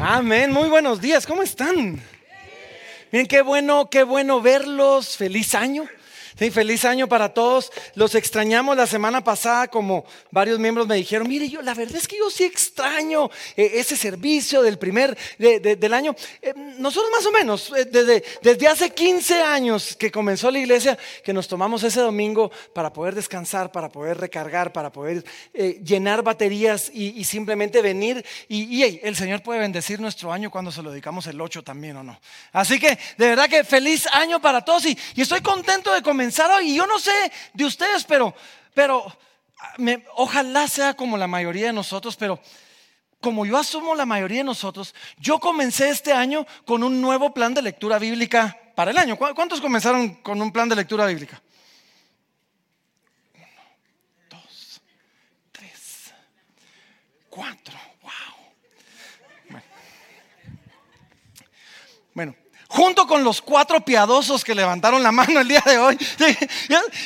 Amén, muy buenos días, ¿cómo están? Miren, qué bueno, qué bueno verlos, feliz año. Sí, feliz año para todos. Los extrañamos la semana pasada, como varios miembros me dijeron, mire, yo la verdad es que yo sí extraño eh, ese servicio del primer del año. Eh, nosotros más o menos, eh, desde, desde hace 15 años que comenzó la iglesia, que nos tomamos ese domingo para poder descansar, para poder recargar, para poder llenar baterías y, simplemente venir. Y, el Señor puede bendecir nuestro año cuando se lo dedicamos el 8 también o no. Así que de verdad que feliz año para todos y, y estoy contento de comenzar y yo no sé de ustedes, pero, pero ojalá sea como la mayoría de nosotros, pero como yo asumo la mayoría de nosotros, yo comencé este año con un nuevo plan de lectura bíblica para el año. ¿Cuántos comenzaron con un plan de lectura bíblica? Uno, dos, tres, cuatro. Wow. bueno junto con los cuatro piadosos que levantaron la mano el día de hoy.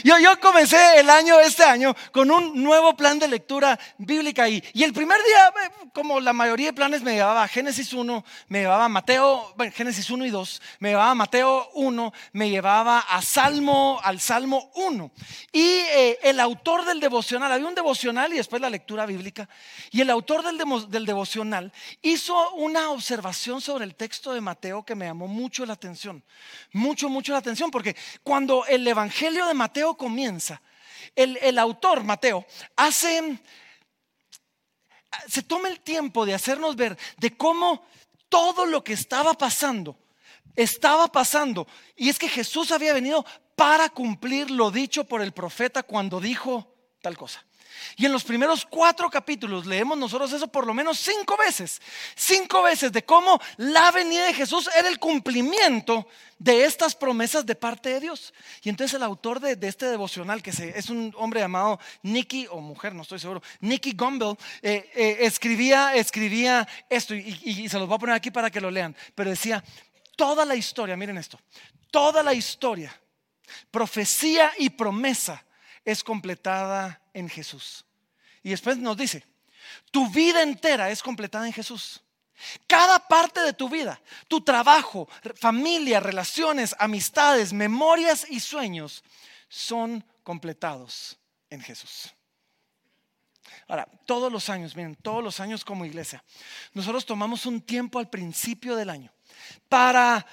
Yo, comencé el año, este año, con un nuevo plan de lectura bíblica y, y, el primer día, eh, como la mayoría de planes, me llevaba a Génesis 1, me llevaba a Mateo, bueno, Génesis 1 y 2, me llevaba a Mateo 1, me llevaba a Salmo, al Salmo 1. Y eh, el autor del devocional, había un devocional y después la lectura bíblica, y el autor del, del devocional hizo una observación sobre el texto de Mateo que me llamó mucho mucho la atención, mucho, mucho la atención, porque cuando el Evangelio de Mateo comienza, el, el autor, Mateo, hace, se toma el tiempo de hacernos ver de cómo todo lo que estaba pasando, estaba pasando. Y es que Jesús había venido para cumplir lo dicho por el profeta cuando dijo tal cosa. Y en los primeros cuatro capítulos leemos nosotros eso por lo menos cinco veces. Cinco veces de cómo la venida de Jesús era el cumplimiento de estas promesas de parte de Dios. Y entonces el autor de, este devocional, que es un hombre llamado Nicky, o mujer, no estoy seguro, Nicky Gumbel, eh, eh, escribía, escribía esto, y, y se los voy a poner aquí para que lo lean, pero decía, toda la historia, miren esto, toda la historia, profecía y promesa es completada en Jesús. Y después nos dice, tu vida entera es completada en Jesús. Cada parte de tu vida, tu trabajo, familia, relaciones, amistades, memorias y sueños son completados en Jesús. Ahora, todos los años, miren, todos los años como iglesia, nosotros tomamos un tiempo al principio del año para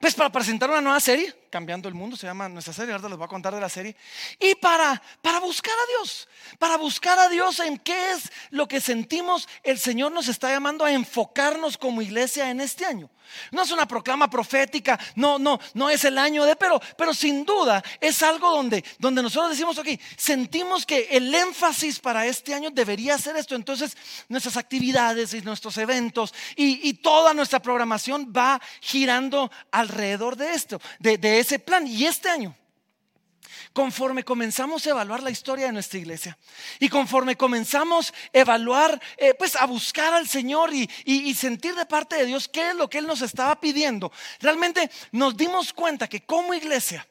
pues para presentar una nueva serie, Cambiando el Mundo, se llama nuestra serie, ahora les voy a contar de la serie. Y para, para buscar a Dios, para buscar a Dios en qué es lo que sentimos, el Señor nos está llamando a enfocarnos como iglesia en este año. No es una proclama profética, no, no, no es el año de, pero, pero sin duda es algo donde, donde nosotros decimos, ok, sentimos que el énfasis para este año debería ser esto. Entonces, nuestras actividades y nuestros eventos y, toda nuestra programación va girando alrededor de esto, de ese plan. Y este año conforme comenzamos a evaluar la historia de nuestra iglesia y conforme comenzamos a evaluar, eh, pues a buscar al Señor y, y sentir de parte de Dios qué es lo que Él nos estaba pidiendo, realmente nos dimos cuenta que como iglesia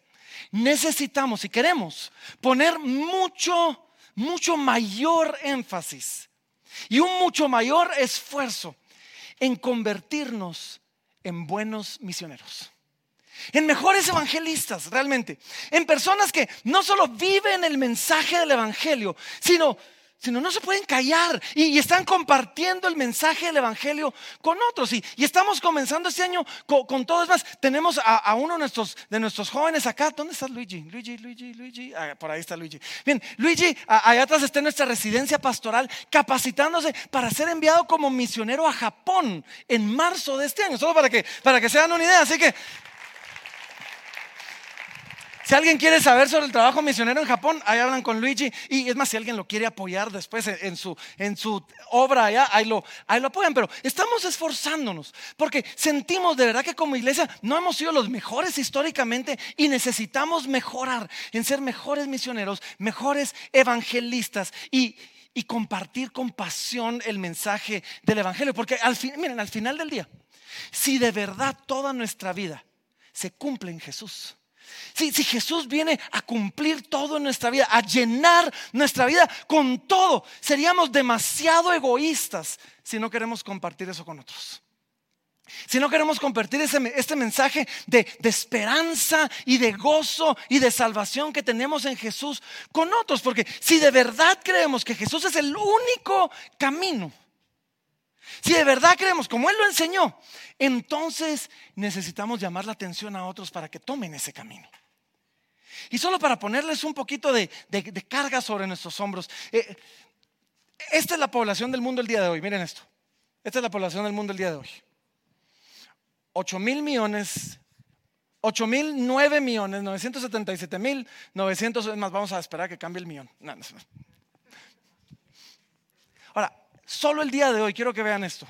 necesitamos y queremos poner mucho, mucho mayor énfasis y un mucho mayor esfuerzo en convertirnos en buenos misioneros en mejores evangelistas, realmente, en personas que no solo viven el mensaje del Evangelio, sino, sino no se pueden callar y, están compartiendo el mensaje del Evangelio con otros. Y, estamos comenzando este año con, todo. Es más, tenemos a, uno de nuestros, de nuestros jóvenes acá. ¿Dónde está Luigi? Luigi, Luigi, Luigi. Ah, por ahí está Luigi. Bien, Luigi, allá atrás está en nuestra residencia pastoral capacitándose para ser enviado como misionero a Japón en marzo de este año. Solo para que, para que se dan una idea. Así que si alguien quiere saber sobre el trabajo misionero en Japón, ahí hablan con Luigi. Y es más, si alguien lo quiere apoyar después en su, en su obra allá, ahí lo, ahí lo apoyan. Pero estamos esforzándonos porque sentimos de verdad que como iglesia no hemos sido los mejores históricamente y necesitamos mejorar en ser mejores misioneros, mejores evangelistas y, y compartir con pasión el mensaje del evangelio. Porque al fin, miren, al final del día, si de verdad toda nuestra vida se cumple en Jesús, Si, Jesús viene a cumplir todo en nuestra vida, a llenar nuestra vida con todo, seríamos demasiado egoístas si no queremos compartir eso con otros. Si no queremos compartir este mensaje de, de, esperanza y de gozo y de salvación que tenemos en Jesús con otros, porque si de verdad creemos que Jesús es el único camino, si de verdad creemos como Él lo enseñó, entonces necesitamos llamar la atención a otros para que tomen ese camino. Y solo para ponerles un poquito de, carga sobre nuestros hombros. Eh, esta es la población del mundo el día de hoy. Miren esto. Esta es la población del mundo el día de hoy. 8 mil millones, 8 mil 9 millones, 977 mil 900, más vamos a esperar que cambie el millón. Ahora, solo el día de hoy, quiero que vean esto,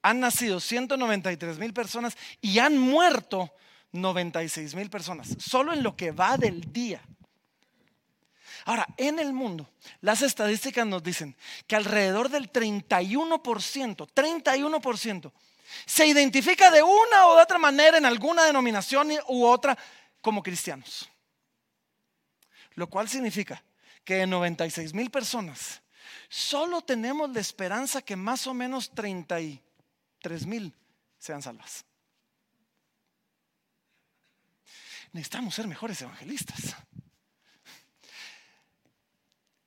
han nacido 193 mil personas y han muerto 96 mil personas, solo en lo que va del día. Ahora, en el mundo, las estadísticas nos dicen que alrededor del 31%, 31%, se identifica de una de otra manera en alguna denominación u otra como cristianos. Lo cual significa que de 96 mil personas, solo tenemos la esperanza que más o menos 33 mil sean salvas. Necesitamos ser mejores evangelistas.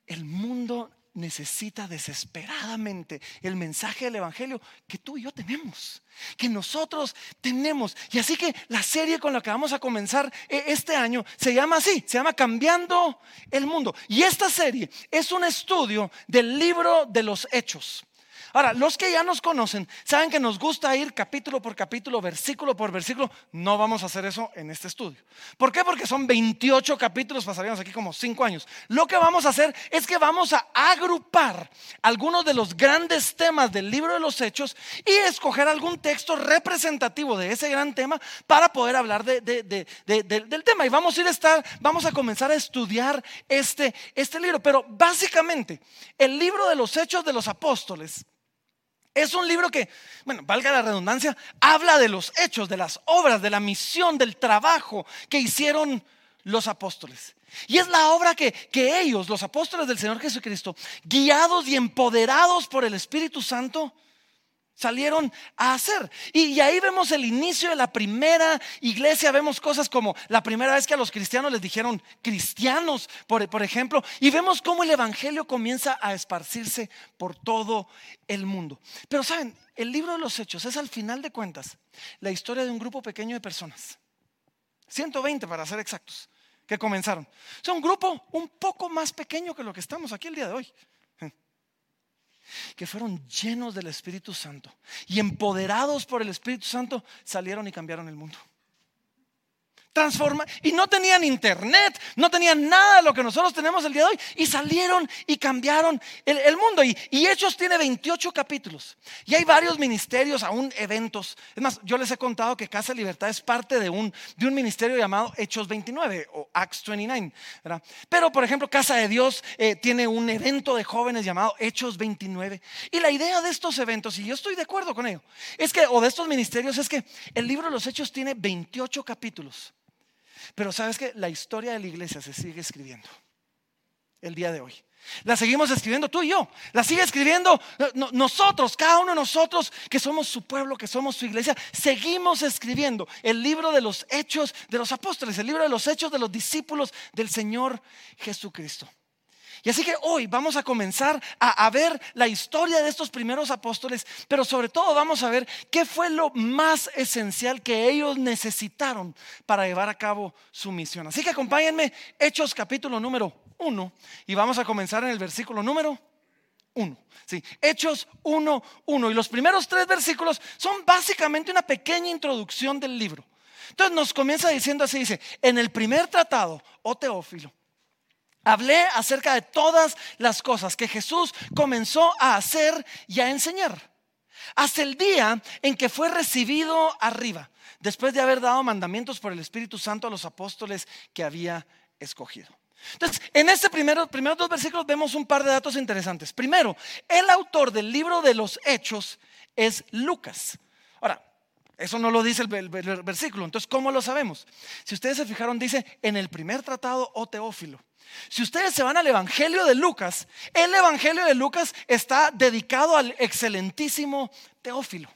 El mundo necesita desesperadamente el mensaje del Evangelio que tú y yo tenemos, que nosotros tenemos. Y así que la serie con la que vamos a comenzar e, este año se llama así, se llama Cambiando el Mundo. Y esta serie es un estudio del libro de los Hechos. Ahora, los que ya nos conocen saben que nos gusta ir capítulo por capítulo, versículo por versículo. No vamos a hacer eso en este estudio. ¿Por qué? Porque son 28 capítulos, pasaríamos aquí como 5 años. Lo que vamos a hacer es que vamos a agrupar algunos de los grandes temas del libro de los Hechos y escoger algún texto representativo de ese gran tema para poder hablar del tema. Y vamos a ir a estar, vamos a comenzar a estudiar este, este libro. Pero básicamente, el libro de los Hechos de los Apóstoles es un libro que, bueno, valga la redundancia, habla de los hechos, de las obras, de la misión, del trabajo que hicieron los apóstoles. Y es la obra que, que ellos, los apóstoles del Señor Jesucristo, guiados y empoderados por el Espíritu Santo, salieron a hacer. Y, ahí vemos el inicio de la primera iglesia, vemos cosas como la primera vez que a los cristianos les dijeron cristianos, por, ejemplo, y vemos cómo el Evangelio comienza a esparcirse por todo el mundo. Pero saben, el libro de los hechos es al final de cuentas la historia de un grupo pequeño de personas, 120 para ser exactos, que comenzaron. Sea, un grupo un poco más pequeño que lo que estamos aquí el día de hoy que fueron llenos del Espíritu Santo y empoderados por el Espíritu Santo salieron y cambiaron el mundo. Transforma y no tenían internet, no tenían nada de lo que nosotros tenemos el día de hoy y salieron y cambiaron el, mundo. Y, Hechos tiene 28 capítulos y hay varios ministerios, aún eventos. Es más, yo les he contado que Casa Libertad es parte de un, de un ministerio llamado Hechos 29 o Acts 29. Pero, por ejemplo, Casa de Dios eh, tiene un evento de jóvenes llamado Hechos 29. Y la idea de estos eventos, y yo estoy de acuerdo con ello, es que, o de estos ministerios, es que el libro de los Hechos tiene 28 capítulos. Pero sabes que la historia de la iglesia se sigue escribiendo el día de hoy. La seguimos escribiendo tú y yo. La sigue escribiendo nosotros, cada uno de nosotros que somos su pueblo, que somos su iglesia. Seguimos escribiendo el libro de los hechos de los apóstoles, el libro de los hechos de los discípulos del Señor Jesucristo. Y así que hoy vamos a comenzar a, ver la historia de estos primeros apóstoles, pero sobre todo vamos a ver qué fue lo más esencial que ellos necesitaron para llevar a cabo su misión. Así que acompáñenme, Hechos capítulo número 1, y vamos a comenzar en el versículo número 1. Sí, Hechos 1, 1. Y los primeros tres versículos son básicamente una pequeña introducción del libro. Entonces nos comienza diciendo así, dice, en el primer tratado, oh Teófilo, Hablé acerca de todas las cosas que Jesús comenzó a hacer y a enseñar. Hasta el día en que fue recibido arriba, después de haber dado mandamientos por el Espíritu Santo a los apóstoles que había escogido. Entonces, en este primero, primeros dos versículos vemos un par de datos interesantes. Primero, el autor del libro de los Hechos es Lucas. Ahora, Eso no lo dice el, versículo. Entonces, ¿cómo lo sabemos? Si ustedes se fijaron, dice en el primer tratado o Teófilo. Si ustedes se van al Evangelio de Lucas, el Evangelio de Lucas está dedicado al excelentísimo Teófilo.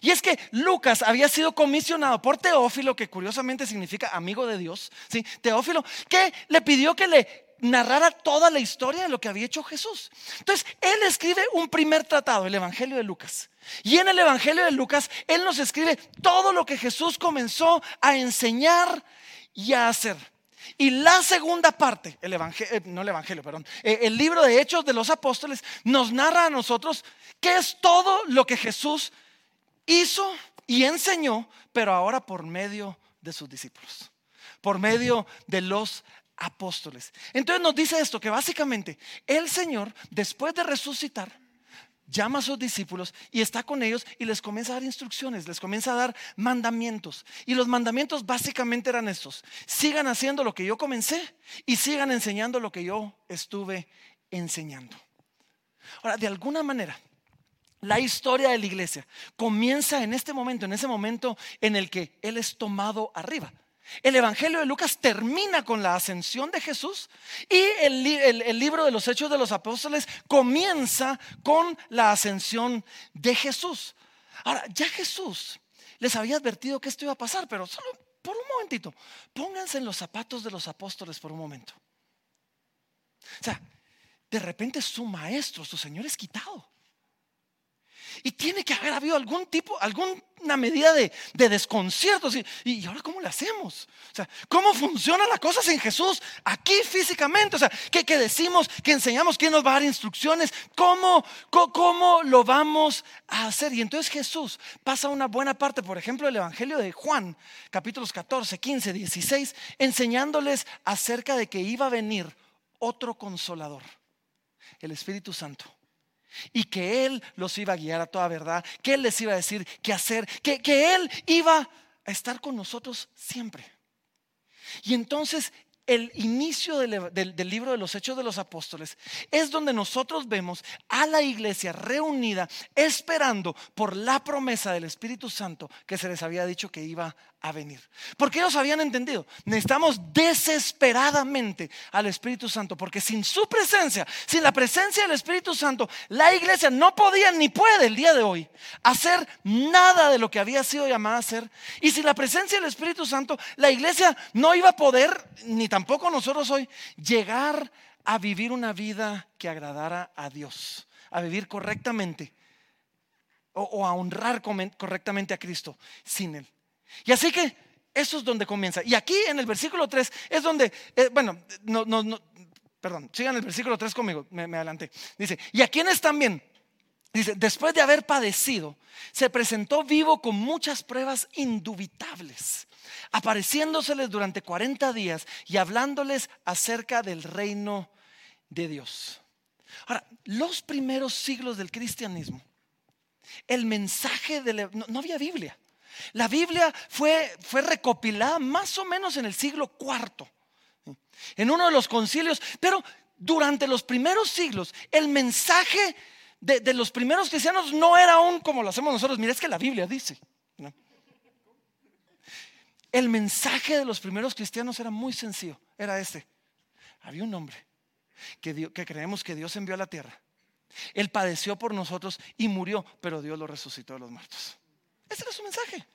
Y es que Lucas había sido comisionado por Teófilo, que curiosamente significa amigo de Dios, ¿sí? Teófilo, que le pidió que le narrara toda la historia de lo que había hecho Jesús. Entonces, él escribe un primer tratado, el Evangelio de Lucas. Y en el Evangelio de Lucas, él nos escribe todo lo que Jesús comenzó a enseñar y a hacer. Y la segunda parte, el evangelio, eh, no el evangelio, perdón, eh, el libro de Hechos de los Apóstoles nos narra a nosotros qué es todo lo que Jesús hizo y enseñó, pero ahora por medio de sus discípulos, por medio de los apóstoles. Entonces nos dice esto, que básicamente el Señor, después de resucitar, llama a sus discípulos y está con ellos y les comienza a dar instrucciones, les comienza a dar mandamientos. Y los mandamientos básicamente eran estos. Sigan haciendo lo que yo comencé y sigan enseñando lo que yo estuve enseñando. Ahora, de alguna manera, la historia de la iglesia comienza en este momento, en ese momento en el que Él es tomado arriba. El Evangelio de Lucas termina con la ascensión de Jesús y el, libro de los Hechos de los Apóstoles comienza con la ascensión de Jesús. Ahora, ya Jesús les había advertido que esto iba a pasar, pero solo por un momentito, pónganse en los zapatos de los apóstoles por un momento. O sea, de repente su maestro, su Señor es quitado. Y tiene que haber habido algún tipo, alguna medida de, desconcierto. ¿Y, ahora cómo le hacemos? O sea, ¿cómo funcionan las cosas en Jesús aquí físicamente? O sea, ¿qué, decimos? ¿Qué enseñamos? ¿Quién nos va a dar instrucciones? ¿Cómo, ¿Cómo lo vamos a hacer? Y entonces Jesús pasa una buena parte, por ejemplo, del Evangelio de Juan, capítulos 14, 15, 16, enseñándoles acerca de que iba a venir otro consolador, el Espíritu Santo y que Él los iba a guiar a toda verdad, que Él les iba a decir qué hacer, que, que Él iba a estar con nosotros siempre. Y entonces el inicio del, del, libro de los Hechos de los Apóstoles es donde nosotros vemos a la iglesia reunida esperando por la promesa del Espíritu Santo que se les había dicho que iba a venir. Porque ellos habían entendido, necesitamos desesperadamente al Espíritu Santo, porque sin su presencia, sin la presencia del Espíritu Santo, la iglesia no podía ni puede el día de hoy hacer nada de lo que había sido llamada a hacer. Y sin la presencia del Espíritu Santo, la iglesia no iba a poder, ni tampoco nosotros hoy, llegar a vivir una vida que agradara a Dios, a vivir correctamente o, a honrar correctamente a Cristo sin Él. Y así que eso es donde comienza. Y aquí en el versículo 3 es donde, eh, bueno, no, no, no, perdón, sigan el versículo 3 conmigo, me, me adelanté. Dice, y a quienes también, dice, después de haber padecido, se presentó vivo con muchas pruebas indubitables, apareciéndoseles durante 40 días y hablándoles acerca del reino de Dios. Ahora, los primeros siglos del cristianismo, el mensaje de no había Biblia. La Biblia fue, fue recopilada más o menos en el siglo IV, en uno de los concilios, pero durante los primeros siglos el mensaje de, los primeros cristianos no era aún como lo hacemos nosotros. Mira, es que la Biblia dice. El mensaje de los primeros cristianos era muy sencillo. Era este. Había un hombre que, que creemos que Dios envió a la tierra. Él padeció por nosotros y murió, pero Dios lo resucitó de los muertos. Ese era su mensaje.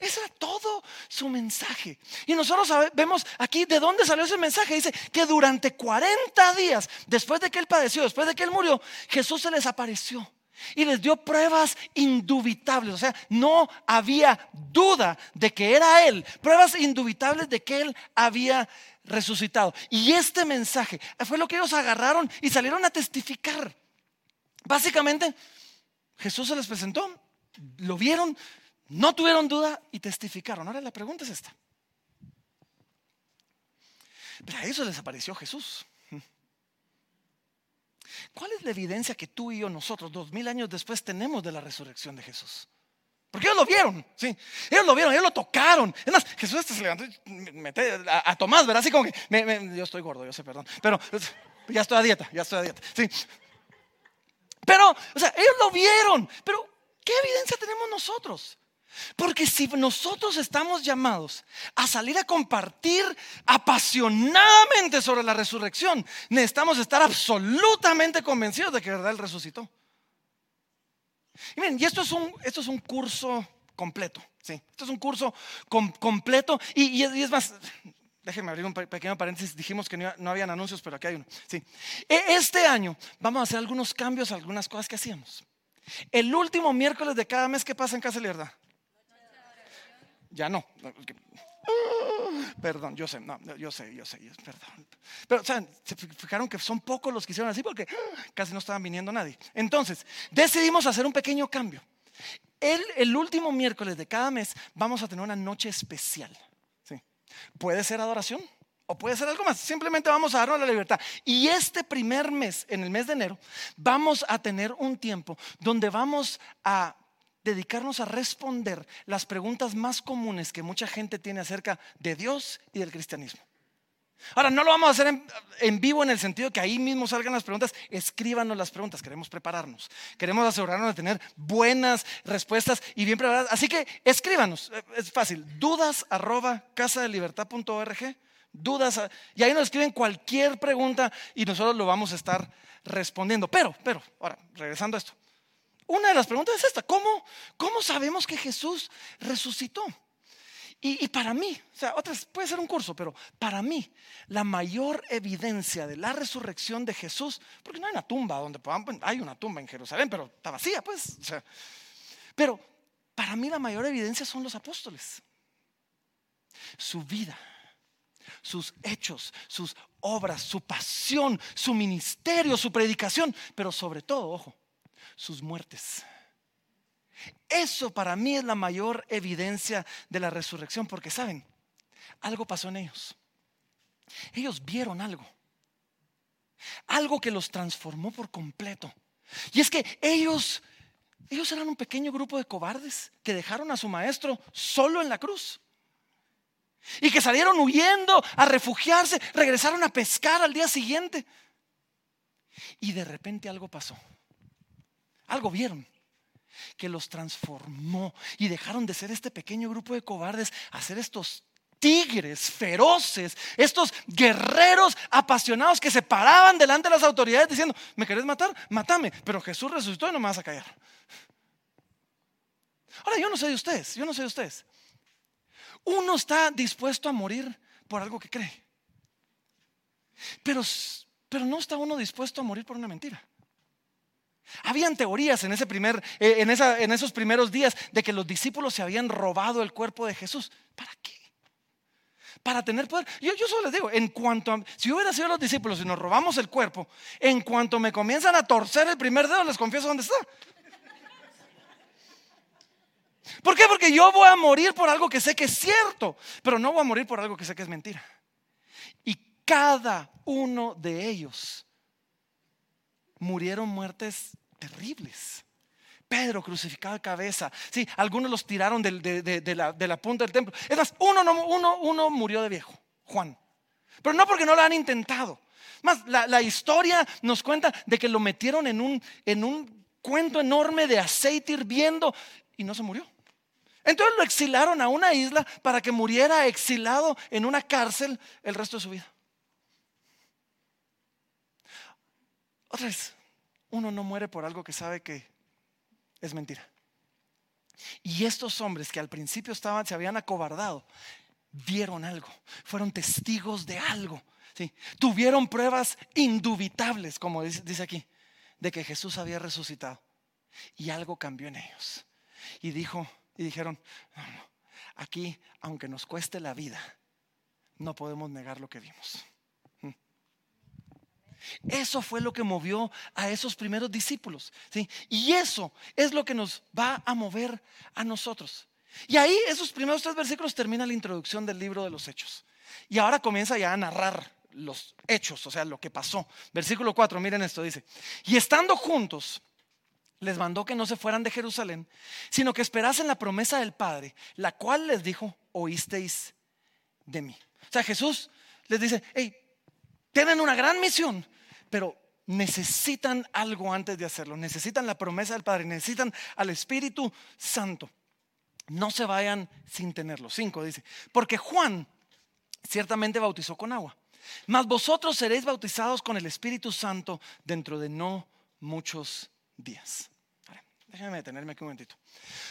Ese era todo su mensaje. Y nosotros vemos aquí de dónde salió ese mensaje. Dice que durante 40 días, después de que él padeció, después de que él murió, Jesús se les apareció y les dio pruebas indubitables. O sea, no había duda de que era él. Pruebas indubitables de que él había resucitado. Y este mensaje fue lo que ellos agarraron y salieron a testificar. Básicamente, Jesús se les presentó lo vieron, no tuvieron duda y testificaron. Ahora la pregunta es esta. Pero a eso les apareció Jesús. ¿Cuál es la evidencia que tú y yo, nosotros, dos mil años después, tenemos de la resurrección de Jesús? Porque ellos lo vieron, sí. Ellos lo vieron, ellos lo tocaron. Es más, Jesús se levantó y a, Tomás, ¿verdad? Así como que, yo estoy gordo, yo sé, perdón. Pero ya estoy a dieta, ya estoy a dieta, sí. Pero, o sea, ellos lo vieron. Pero ¿Qué evidencia tenemos nosotros? Porque si nosotros estamos llamados a salir a compartir apasionadamente sobre la resurrección, necesitamos estar absolutamente convencidos de que verdad Él resucitó. Y miren, y esto es un, esto es un curso completo, ¿sí? Esto es un curso completo y, es más, déjenme abrir un pequeño paréntesis, dijimos que no, no habían anuncios, pero aquí hay uno, ¿sí? E, este año vamos a hacer algunos cambios, algunas cosas que hacíamos. El último miércoles de cada mes, ¿qué pasa en Casa Libertad? Ya no. Perdón, yo sé, no, yo sé, yo sé, perdón. Pero, ¿saben? Se fijaron que son pocos los que hicieron así porque casi no estaban viniendo nadie. Entonces, decidimos hacer un pequeño cambio. El, el último miércoles de cada mes vamos a tener una noche especial. ¿sí? Puede ser adoración o puede ser algo más. Simplemente vamos a darnos la libertad. Y este primer mes, en el mes de enero, vamos a tener un tiempo donde vamos a dedicarnos a responder las preguntas más comunes que mucha gente tiene acerca de Dios y del cristianismo. Ahora, no lo vamos a hacer en, vivo en el sentido que ahí mismo salgan las preguntas, escríbanos las preguntas, queremos prepararnos, queremos asegurarnos de tener buenas respuestas y bien preparadas. Así que escríbanos, es fácil, dudas arroba casadelibertad.org, dudas, y ahí nos escriben cualquier pregunta y nosotros lo vamos a estar respondiendo. Pero, pero, ahora, regresando a esto, una de las preguntas es esta, ¿cómo, cómo sabemos que Jesús resucitó? Y, para mí, o sea, otras puede ser un curso, pero para mí la mayor evidencia de la resurrección de Jesús, porque no hay una tumba donde podamos, hay una tumba en Jerusalén, pero está vacía, pues. Pero para mí la mayor evidencia son los apóstoles. Su vida, sus hechos, sus obras, su pasión, su ministerio, su predicación, pero sobre todo, ojo, sus muertes. Eso para mí es la mayor evidencia de la resurrección, porque saben, algo pasó en ellos. Ellos vieron algo. Algo que los transformó por completo. Y es que ellos, ellos eran un pequeño grupo de cobardes que dejaron a su maestro solo en la cruz. Y que salieron huyendo a refugiarse, regresaron a pescar al día siguiente. Y de repente algo pasó. Algo vieron que los transformó y dejaron de ser este pequeño grupo de cobardes a ser estos tigres feroces, estos guerreros apasionados que se paraban delante de las autoridades diciendo, ¿me querés matar? Mátame, pero Jesús resucitó y no me vas a callar. Ahora, yo no sé de ustedes, yo no sé de ustedes. Uno está dispuesto a morir por algo que cree, pero, pero no está uno dispuesto a morir por una mentira. Habían teorías en, ese primer, eh, en, en esos primeros días de que los discípulos se habían robado el cuerpo de Jesús. ¿Para qué? Para tener poder. Yo, yo solo les digo, en cuanto a, si hubiera sido los discípulos y nos robamos el cuerpo, en cuanto me comienzan a torcer el primer dedo, les confieso dónde está. ¿Por qué? Porque yo voy a morir por algo que sé que es cierto, pero no voy a morir por algo que sé que es mentira. Y cada uno de ellos murieron muertes terribles. Pedro crucificado de cabeza. Sí, algunos los tiraron de, la, punta del templo. Es más, uno, uno, uno murió de viejo, Juan. Pero no porque no lo han intentado. Más, la, historia nos cuenta de que lo metieron en un, en un cuento enorme de aceite hirviendo y no se murió. Entonces lo exilaron a una isla para que muriera exilado en una cárcel el resto de su vida. Otra vez, uno no muere por algo que sabe que es mentira. Y estos hombres que al principio estaban, se habían acobardado, vieron algo, fueron testigos de algo. ¿sí? Tuvieron pruebas indubitables, como dice, aquí, de que Jesús había resucitado. Y algo cambió en ellos. Y dijo, y dijeron, aquí, aunque nos cueste la vida, no podemos negar lo que vimos. Eso fue lo que movió a esos primeros discípulos. ¿sí? Y eso es lo que nos va a mover a nosotros. Y ahí esos primeros tres versículos termina la introducción del libro de los hechos. Y ahora comienza ya a narrar los hechos, o sea, lo que pasó. Versículo 4, miren esto, dice, y estando juntos, les mandó que no se fueran de Jerusalén, sino que esperasen la promesa del Padre, la cual les dijo, oísteis de mí. O sea, Jesús les dice, hey, tienen una gran misión, pero necesitan algo antes de hacerlo. Necesitan la promesa del Padre, necesitan al Espíritu Santo. no se vayan sin tenerlo. Cinco dice, porque Juan ciertamente bautizó con agua, mas vosotros seréis bautizados con el Espíritu Santo dentro de no muchos días. déjenme detenerme aquí un momentito.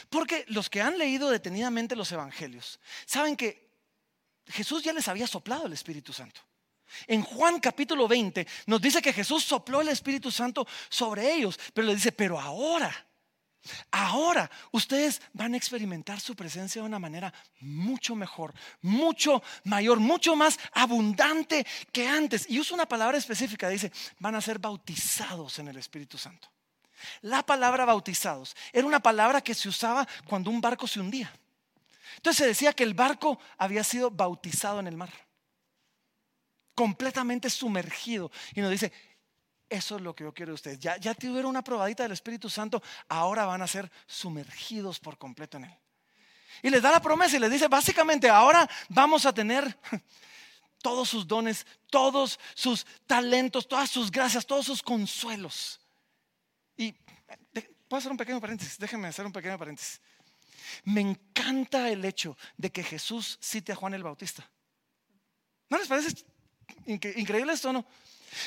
Porque los que han leído detenidamente los evangelios saben que Jesús ya les había soplado el Espíritu Santo. En Juan capítulo 20 nos dice que Jesús sopló el Espíritu Santo sobre ellos, pero le dice, pero ahora, ahora ustedes van a experimentar su presencia de una manera mucho mejor, mucho mayor, mucho más abundante que antes. Y usa una palabra específica, dice, van a ser bautizados en el Espíritu Santo. La palabra bautizados era una palabra que se usaba cuando un barco se hundía. Entonces se decía que el barco había sido bautizado en el mar, completamente sumergido. Y nos dice, eso es lo que yo quiero de ustedes. Ya, ya tuvieron una probadita del Espíritu Santo, ahora van a ser sumergidos por completo en él. Y les da la promesa y les dice, básicamente, ahora vamos a tener todos sus dones, todos sus talentos, todas sus gracias, todos sus consuelos. Y puedo hacer un pequeño paréntesis, déjenme hacer un pequeño paréntesis. Me encanta el hecho de que Jesús cite a Juan el Bautista. ¿No les parece increíble esto no?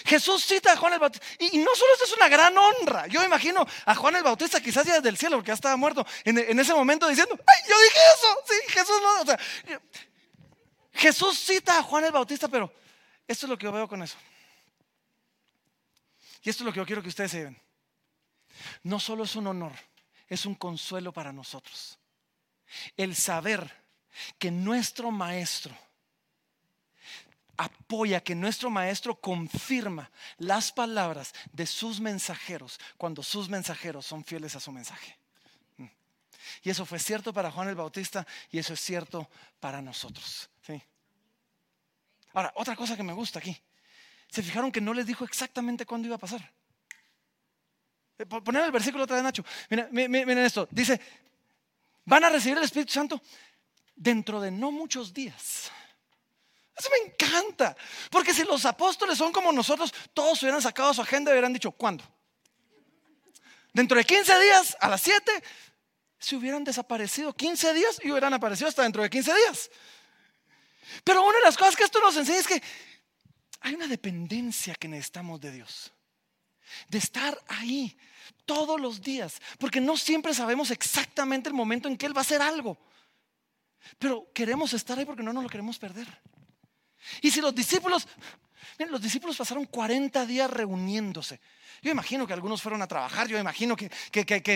Jesús cita a Juan el Bautista. Y, no solo esto es una gran honra. Yo imagino a Juan el Bautista quizás ya desde el cielo, porque ya estaba muerto, en, ese momento diciendo, ¡ay, yo dije eso! Sí, Jesús no. O sea, Jesús cita a Juan el Bautista, pero esto es lo que yo veo con eso. Y esto es lo que yo quiero que ustedes se lleven. No solo es un honor, es un consuelo para nosotros el saber que nuestro maestro apoya, que nuestro maestro confirma las palabras de sus mensajeros cuando sus mensajeros son fieles a su mensaje. Y eso fue cierto para Juan el Bautista y eso es cierto para nosotros. Ahora, otra cosa que me gusta aquí. Se fijaron que no les dijo exactamente cuándo iba a pasar. Eh, poner el versículo otra vez, Nacho. miren esto. Dice, van a recibir el Espíritu Santo dentro de no muchos días. Eso me encanta. Porque si los apóstoles son como nosotros, todos hubieran sacado su agenda y hubieran dicho, ¿cuándo? Dentro de 15 días, a las 7, se hubieran desaparecido 15 días y hubieran aparecido hasta dentro de 15 días. Pero una de las cosas que esto nos enseña es que hay una dependencia que necesitamos de Dios. De estar ahí, todos los días, porque no siempre sabemos exactamente el momento en que Él va a hacer algo. Pero queremos estar ahí porque no nos lo queremos perder. Y si los discípulos, miren, los discípulos pasaron 40 días reuniéndose. Yo imagino que algunos fueron a trabajar, yo imagino que,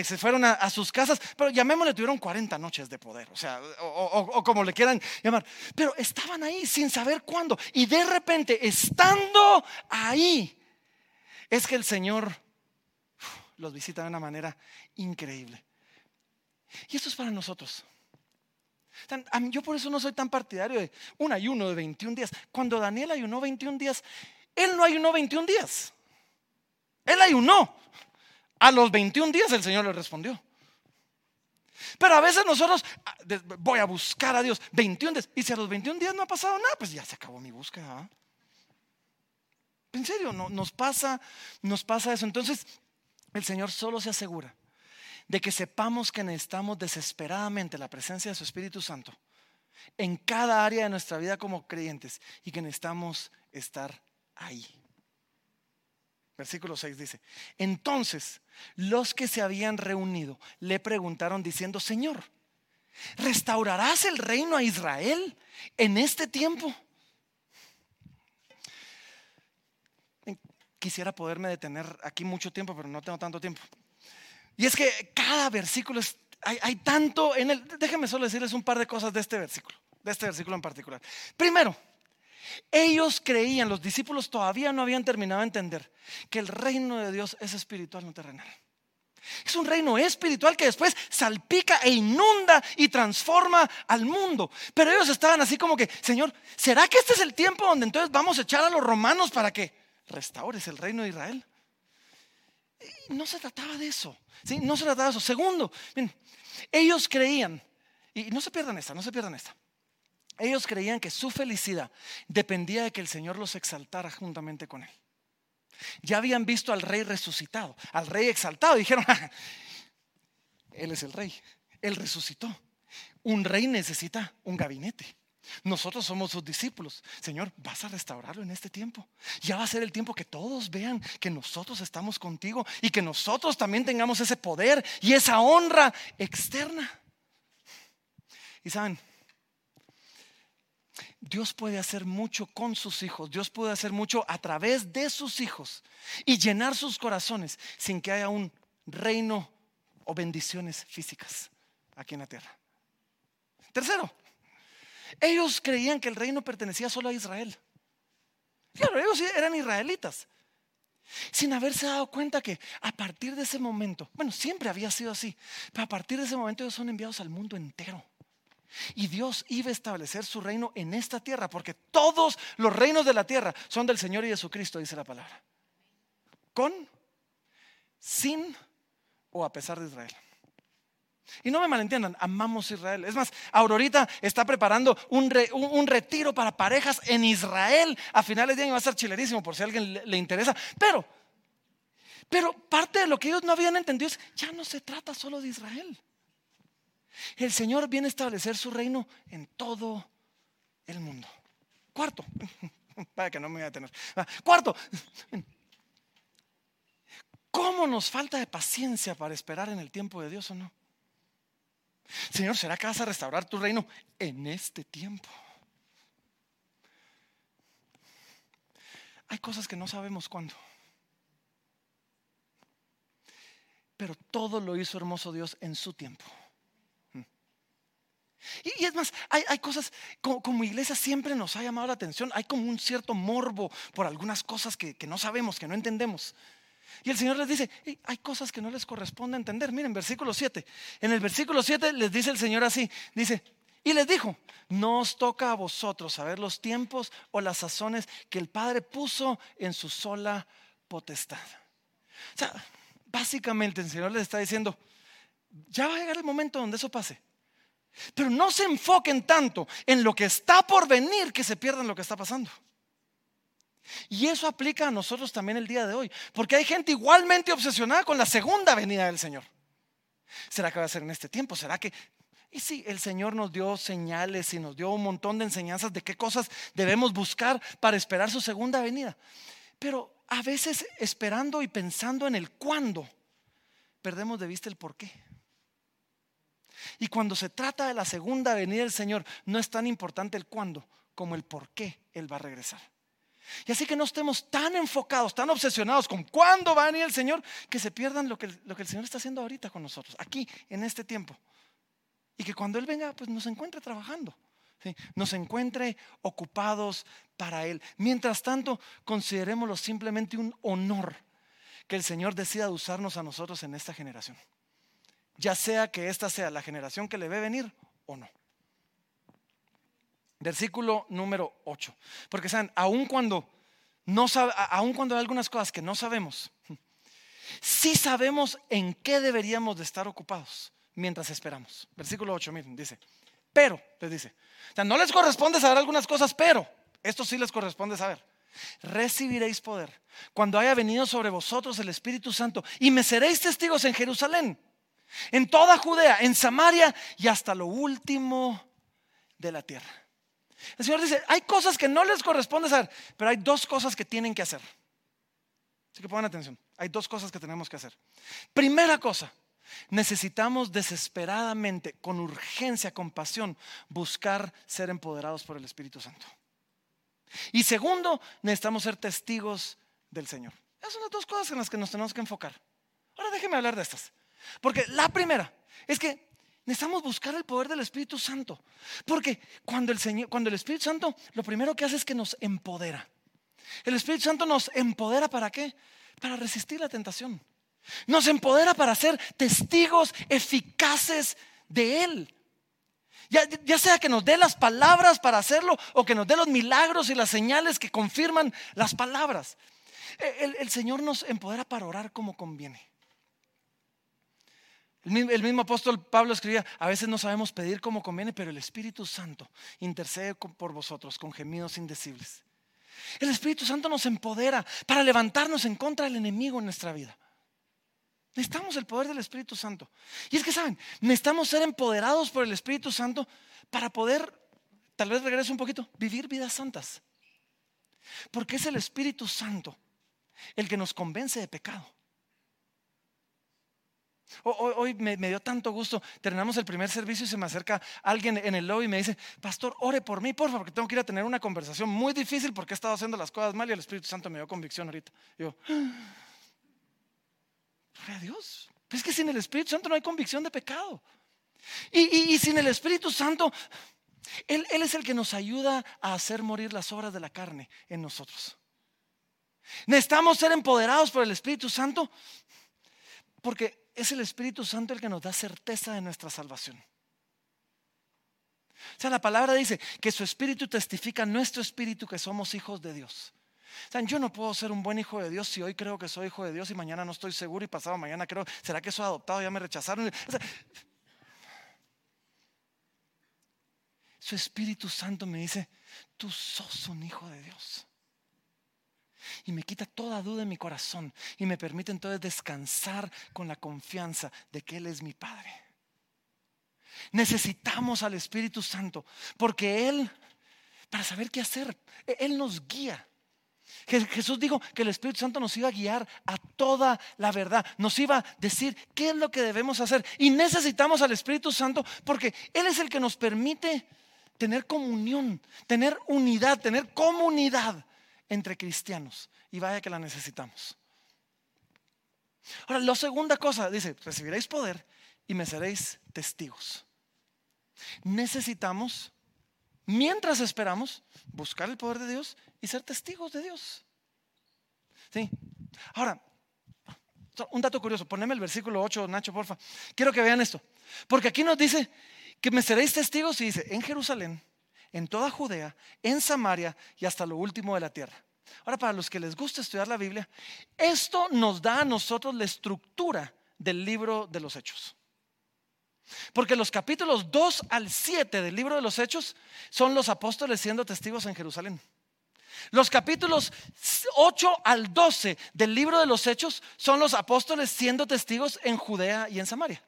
se fueron a, sus casas, pero llamémosle, tuvieron 40 noches de poder, o sea, o como le quieran llamar. Pero estaban ahí sin saber cuándo. Y de repente, estando ahí, es que el Señor los visita de una manera increíble. Y esto es para nosotros. Yo por eso no soy tan partidario de un ayuno de 21 días. Cuando Daniel ayunó 21 días, él no ayunó 21 días. Él ayunó. A los 21 días el Señor le respondió. Pero a veces nosotros ah, voy a buscar a Dios 21 días. Y si a los 21 días no ha pasado nada, pues ya se acabó mi búsqueda. ¿ah? En serio, no, nos pasa, nos pasa eso. Entonces, el Señor solo se asegura de que sepamos que necesitamos desesperadamente la presencia de su Espíritu Santo en cada área de nuestra vida como creyentes y que necesitamos estar ahí. Versículo 6 dice, entonces los que se habían reunido le preguntaron diciendo, Señor, ¿restaurarás el reino a Israel en este tiempo? Quisiera poderme detener aquí mucho tiempo, pero no tengo tanto tiempo. Y es que cada versículo es, hay, tanto en el, déjenme solo decirles un par de cosas de este versículo, de este versículo en particular. Primero, ellos creían, los discípulos todavía no habían terminado de entender que el reino de Dios es espiritual, no terrenal. Es un reino espiritual que después salpica e inunda y transforma al mundo. Pero ellos estaban así como que, Señor, ¿será que este es el tiempo donde entonces vamos a echar a los romanos para que restaures el reino de Israel. No se trataba de eso. ¿sí? No se trataba de eso. Segundo, ellos creían, y no se pierdan esta, no se pierdan esta. Ellos creían que su felicidad dependía de que el Señor los exaltara juntamente con Él. Ya habían visto al rey resucitado, al rey exaltado, dijeron, Él es el rey, Él resucitó. Un rey necesita un gabinete. Nosotros somos sus discípulos. Señor, vas a restaurarlo en este tiempo. Ya va a ser el tiempo que todos vean que nosotros estamos contigo y que nosotros también tengamos ese poder y esa honra externa. Y saben, Dios puede hacer mucho con sus hijos, Dios puede hacer mucho a través de sus hijos y llenar sus corazones sin que haya un reino o bendiciones físicas aquí en la tierra. Tercero, ellos creían que el reino pertenecía solo a Israel. Claro, ellos eran israelitas. Sin haberse dado cuenta que a partir de ese momento, bueno, siempre había sido así, pero a partir de ese momento ellos son enviados al mundo entero. Y Dios iba a establecer su reino en esta tierra, porque todos los reinos de la tierra son del Señor y de su Cristo, dice la palabra. Con, sin o a pesar de Israel. Y no me malentiendan, amamos Israel. Es más, Aurorita está preparando un, retiro para parejas en Israel. A finales de año va a ser chilerísimo por si a alguien le, le interesa. Pero, pero parte de lo que ellos no habían entendido es, ya no se trata solo de Israel. El Señor viene a establecer su reino en todo el mundo. Cuarto, para que no me voy a tener. Cuarto, ¿cómo nos falta de paciencia para esperar en el tiempo de Dios o no? Señor, ¿será que vas a restaurar tu reino en este tiempo? Hay cosas que no sabemos cuándo. Pero todo lo hizo hermoso Dios en su tiempo. Y, es más, hay, cosas, como, iglesia siempre nos ha llamado la atención, hay como un cierto morbo por algunas cosas que, no sabemos, que no entendemos. Y el Señor les dice, hay cosas que no les corresponde entender. Miren, versículo 7. En el versículo 7 les dice el Señor así, dice, y les dijo, no os toca a vosotros saber los tiempos o las sazones que el Padre puso en su sola potestad. O sea, básicamente el Señor les está diciendo, ya va a llegar el momento donde eso pase. Pero no se enfoquen tanto en lo que está por venir que se pierdan lo que está pasando. Y eso aplica a nosotros también el día de hoy, porque hay gente igualmente obsesionada con la segunda venida del Señor. ¿Será que va a ser en este tiempo? ¿Será que... Y sí, el Señor nos dio señales y nos dio un montón de enseñanzas de qué cosas debemos buscar para esperar su segunda venida. Pero a veces esperando y pensando en el cuándo, perdemos de vista el por qué. Y cuando se trata de la segunda venida del Señor, no es tan importante el cuándo como el por qué Él va a regresar. Y así que no estemos tan enfocados, tan obsesionados con cuándo va a venir el Señor, que se pierdan lo que, lo que el Señor está haciendo ahorita con nosotros, aquí, en este tiempo. Y que cuando Él venga, pues nos encuentre trabajando, nos encuentre ocupados para Él. Mientras tanto, considerémoslo simplemente un honor que el Señor decida usarnos a nosotros en esta generación ya sea que esta sea la generación que le ve venir o no. Versículo número 8. Porque saben, aun cuando, no aun cuando hay algunas cosas que no sabemos, sí sabemos en qué deberíamos de estar ocupados mientras esperamos. Versículo 8, miren, dice, pero, les dice, o sea, no les corresponde saber algunas cosas, pero, esto sí les corresponde saber. Recibiréis poder cuando haya venido sobre vosotros el Espíritu Santo y me seréis testigos en Jerusalén en toda Judea, en Samaria y hasta lo último de la tierra. El Señor dice, hay cosas que no les corresponde hacer, pero hay dos cosas que tienen que hacer. Así que pongan atención, hay dos cosas que tenemos que hacer. Primera cosa, necesitamos desesperadamente, con urgencia, con pasión, buscar ser empoderados por el Espíritu Santo. Y segundo, necesitamos ser testigos del Señor. Esas son las dos cosas en las que nos tenemos que enfocar. Ahora déjenme hablar de estas. Porque la primera es que necesitamos buscar el poder del Espíritu Santo. Porque cuando el, Señor, cuando el Espíritu Santo lo primero que hace es que nos empodera. El Espíritu Santo nos empodera para qué? Para resistir la tentación. Nos empodera para ser testigos eficaces de Él. Ya, sea que nos dé las palabras para hacerlo o que nos dé los milagros y las señales que confirman las palabras. el Señor nos empodera para orar como conviene. El mismo apóstol Pablo escribía, a veces no sabemos pedir como conviene, pero el Espíritu Santo intercede por vosotros con gemidos indecibles. El Espíritu Santo nos empodera para levantarnos en contra del enemigo en nuestra vida. Necesitamos el poder del Espíritu Santo. Y es que, ¿saben? Necesitamos ser empoderados por el Espíritu Santo para poder, tal vez regrese un poquito, vivir vidas santas. Porque es el Espíritu Santo el que nos convence de pecado. Hoy, me, dio tanto gusto. Terminamos el primer servicio y se me acerca alguien en el lobby y me dice, pastor, ore por mí, por favor, porque tengo que ir a tener una conversación muy difícil porque he estado haciendo las cosas mal y el Espíritu Santo me dio convicción ahorita. yo, gloria a Dios. es que sin el Espíritu Santo no hay convicción de pecado. Y, sin el Espíritu Santo, él, él es el que nos ayuda a hacer morir las obras de la carne en nosotros. Necesitamos ser empoderados por el Espíritu Santo porque es el Espíritu Santo el que nos da certeza de nuestra salvación. O sea, la palabra dice que su espíritu testifica nuestro espíritu que somos hijos de Dios. O sea, yo no puedo ser un buen hijo de Dios si hoy creo que soy hijo de Dios y mañana no estoy seguro y pasado mañana creo, ¿será que soy adoptado? Ya me rechazaron. su Espíritu Santo me dice, tú sos un hijo de Dios y me quita toda duda en mi corazón y me permite entonces descansar con la confianza de que Él es mi Padre. Necesitamos al Espíritu Santo porque Él, para saber qué hacer, e-, Él nos guía. Jesús dijo que el Espíritu Santo nos iba a guiar a toda la verdad, nos iba a decir qué es lo que debemos hacer. Y necesitamos al Espíritu Santo porque Él es el que nos permite tener comunión, tener unidad, tener comunidad entre cristianos. Y vaya que la necesitamos. Ahora, la segunda cosa, dice, recibiréis poder y me seréis testigos. Necesitamos, mientras esperamos, buscar el poder de Dios y ser testigos de Dios. ¿Sí? Ahora, un dato curioso, poneme el versículo 8, Nacho, porfa. Quiero que vean esto. Porque aquí nos dice que me seréis testigos y dice, en Jerusalén, en toda Judea, en Samaria y hasta lo último de la tierra. Ahora, para los que les gusta estudiar la Biblia, esto nos da a nosotros la estructura del libro de los Hechos. Porque los capítulos 2 al 7 del libro de los Hechos son los apóstoles siendo testigos en Jerusalén. Los capítulos 8 al 12 del libro de los Hechos son los apóstoles siendo testigos en Judea y en Samaria.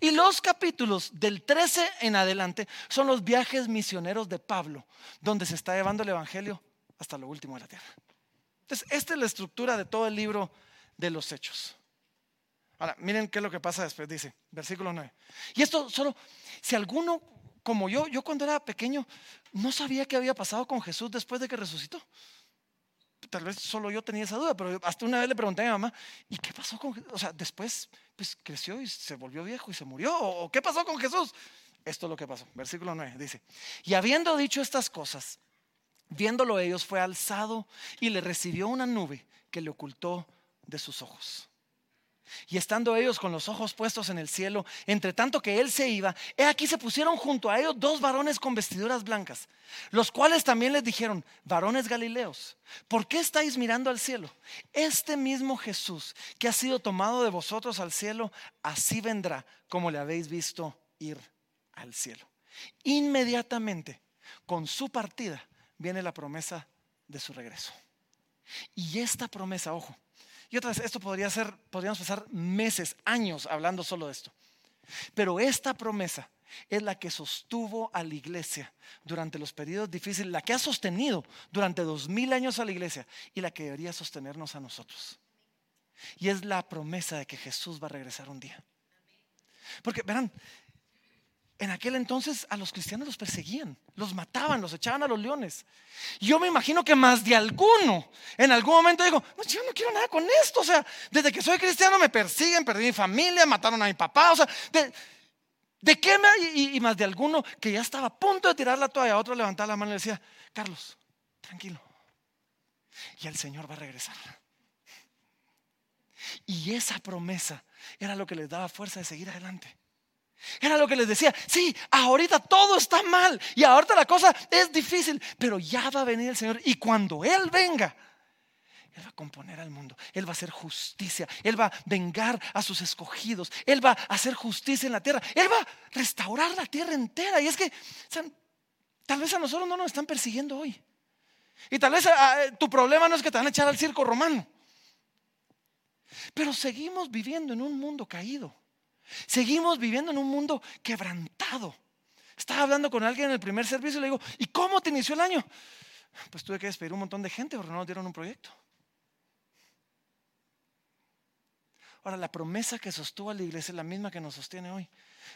Y los capítulos del 13 en adelante son los viajes misioneros de Pablo, donde se está llevando el Evangelio hasta lo último de la tierra. Entonces, esta es la estructura de todo el libro de los hechos. Ahora, miren qué es lo que pasa después, dice, versículo 9. Y esto solo, si alguno como yo, yo cuando era pequeño, no sabía qué había pasado con Jesús después de que resucitó. Tal vez solo yo tenía esa duda, pero hasta una vez le pregunté a mi mamá, ¿y qué pasó con Jesús? O sea, después pues creció y se volvió viejo y se murió. ¿O qué pasó con Jesús? Esto es lo que pasó. Versículo 9 dice, y habiendo dicho estas cosas, viéndolo ellos, fue alzado y le recibió una nube que le ocultó de sus ojos. Y estando ellos con los ojos puestos en el cielo, entre tanto que él se iba, he aquí se pusieron junto a ellos dos varones con vestiduras blancas, los cuales también les dijeron, varones galileos, ¿por qué estáis mirando al cielo? Este mismo Jesús que ha sido tomado de vosotros al cielo, así vendrá como le habéis visto ir al cielo. Inmediatamente, con su partida, viene la promesa de su regreso. Y esta promesa, ojo, y otra vez, esto podría ser, podríamos pasar meses, años hablando solo de esto. Pero esta promesa es la que sostuvo a la iglesia durante los periodos difíciles, la que ha sostenido durante dos mil años a la iglesia y la que debería sostenernos a nosotros. Y es la promesa de que Jesús va a regresar un día. Porque, verán, en aquel entonces a los cristianos los perseguían, los mataban, los echaban a los leones. Yo me imagino que más de alguno en algún momento digo, no, yo no quiero nada con esto. O sea, desde que soy cristiano me persiguen, perdí mi familia, mataron a mi papá. O sea, ¿de, qué me.? Y, y, más de alguno que ya estaba a punto de tirar la toalla, otro levantaba la mano y le decía, Carlos, tranquilo. Y el Señor va a regresar. Y esa promesa era lo que les daba fuerza de seguir adelante. Era lo que les decía, sí, ahorita todo está mal y ahorita la cosa es difícil, pero ya va a venir el Señor y cuando Él venga, Él va a componer al mundo, Él va a hacer justicia, Él va a vengar a sus escogidos, Él va a hacer justicia en la tierra, Él va a restaurar la tierra entera. Y es que tal vez a nosotros no nos están persiguiendo hoy. Y tal vez tu problema no es que te van a echar al circo romano. Pero seguimos viviendo en un mundo caído. Seguimos viviendo en un mundo quebrantado. Estaba hablando con alguien en el primer servicio y le digo, ¿y cómo te inició el año? Pues tuve que despedir un montón de gente porque no nos dieron un proyecto. Ahora, la promesa que sostuvo a la iglesia es la misma que nos sostiene hoy.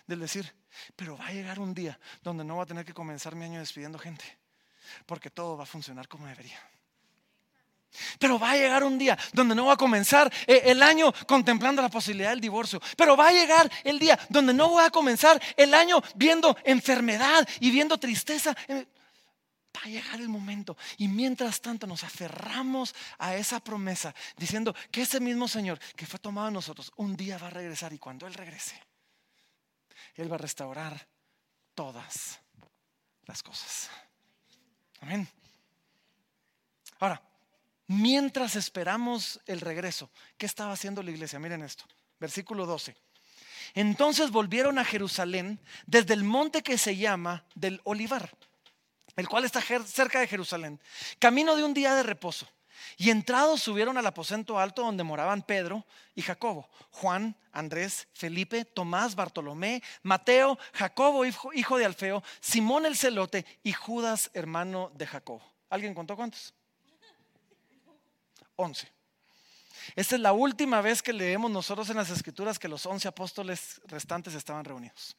Del decir, pero va a llegar un día donde no va a tener que comenzar mi año despidiendo gente. Porque todo va a funcionar como debería. Pero va a llegar un día donde no va a comenzar eh, el año contemplando la posibilidad del divorcio. Pero va a llegar el día donde no voy a comenzar el año viendo enfermedad y viendo tristeza. Eh, va a llegar el momento. Y mientras tanto nos aferramos a esa promesa diciendo que ese mismo Señor que fue tomado a nosotros un día va a regresar y cuando Él regrese, Él va a restaurar todas las cosas. Amén. Ahora, mientras esperamos el regreso, ¿qué estaba haciendo la iglesia? Miren esto, versículo 12. Entonces volvieron a Jerusalén desde el monte que se llama del Olivar, el cual está cerca de Jerusalén, camino de un día de reposo. Y entrados subieron al aposento alto donde moraban Pedro y Jacobo, Juan, Andrés, Felipe, Tomás, Bartolomé, Mateo, Jacobo, hijo de Alfeo, Simón el celote y Judas, hermano de Jacobo. ¿Alguien contó cuántos? 11. Esta es la última vez que leemos nosotros en las escrituras que los once apóstoles restantes estaban reunidos.